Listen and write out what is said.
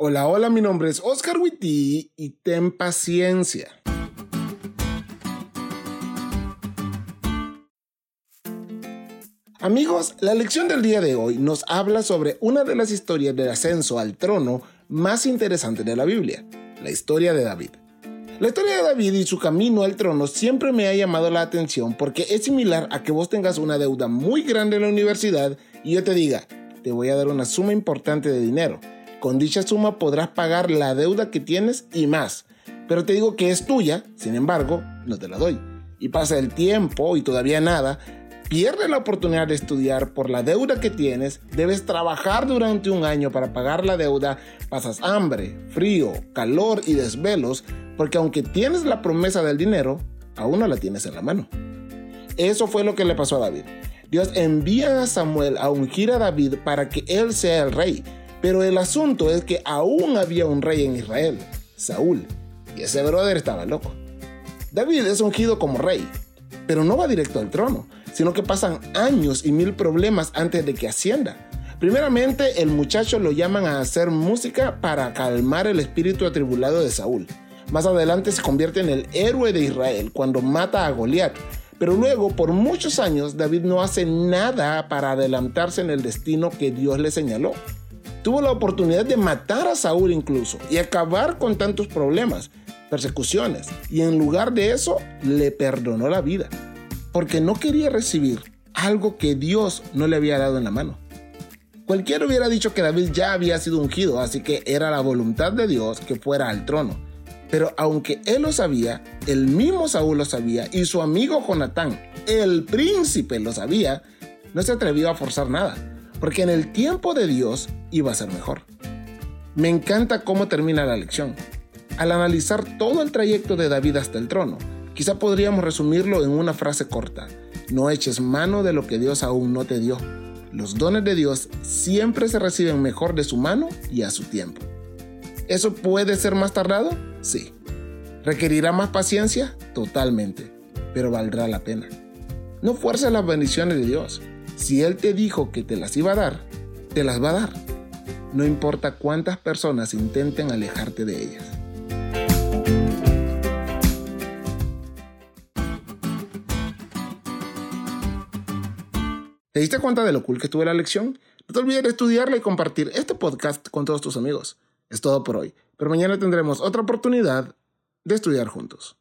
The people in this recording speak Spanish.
Hola, hola, mi nombre es Oscar Witty y ten paciencia. Amigos, la lección del día de hoy nos habla sobre una de las historias del ascenso al trono más interesantes de la Biblia, la historia de David. La historia de David y su camino al trono siempre me ha llamado la atención porque es similar a que vos tengas una deuda muy grande en la universidad y yo te diga, te voy a dar una suma importante de dinero con dicha suma podrás pagar la deuda que tienes y más. Pero te digo que es tuya, sin embargo, no te la doy. Y pasa el tiempo y todavía nada, pierdes la oportunidad de estudiar por la deuda que tienes, debes trabajar durante un año para pagar la deuda, pasas hambre, frío, calor y desvelos, porque aunque tienes la promesa del dinero, aún no la tienes en la mano. Eso fue lo que le pasó a David. Dios envía a Samuel a ungir a David para que él sea el rey, pero el asunto es que aún había un rey en Israel, Saúl, y ese brother estaba loco. David es ungido como rey, pero no va directo al trono, sino que pasan años y mil problemas antes de que ascienda. Primeramente, el muchacho lo llaman a hacer música para calmar el espíritu atribulado de Saúl. Más adelante se convierte en el héroe de Israel cuando mata a Goliat. Pero luego, por muchos años, David no hace nada para adelantarse en el destino que Dios le señaló. Tuvo la oportunidad de matar a Saúl incluso y acabar con tantos problemas, persecuciones, y en lugar de eso le perdonó la vida, porque no quería recibir algo que Dios no le había dado en la mano. Cualquiera hubiera dicho que David ya había sido ungido, así que era la voluntad de Dios que fuera al trono. Pero aunque él lo sabía, el mismo Saúl lo sabía y su amigo Jonatán, el príncipe, lo sabía, no se atrevió a forzar nada porque en el tiempo de Dios iba a ser mejor. Me encanta cómo termina la lección. Al analizar todo el trayecto de David hasta el trono, quizá podríamos resumirlo en una frase corta. No eches mano de lo que Dios aún no te dio. Los dones de Dios siempre se reciben mejor de su mano y a su tiempo. ¿Eso puede ser más tardado? Sí. ¿Requerirá más paciencia? Totalmente. Pero valdrá la pena. No fuerces las bendiciones de Dios. Si Él te dijo que te las iba a dar, te las va a dar. No importa cuántas personas intenten alejarte de ellas. ¿Te diste cuenta de lo cool que estuvo la lección? No te olvides de estudiarla y compartir este podcast con todos tus amigos. Es todo por hoy, pero mañana tendremos otra oportunidad de estudiar juntos.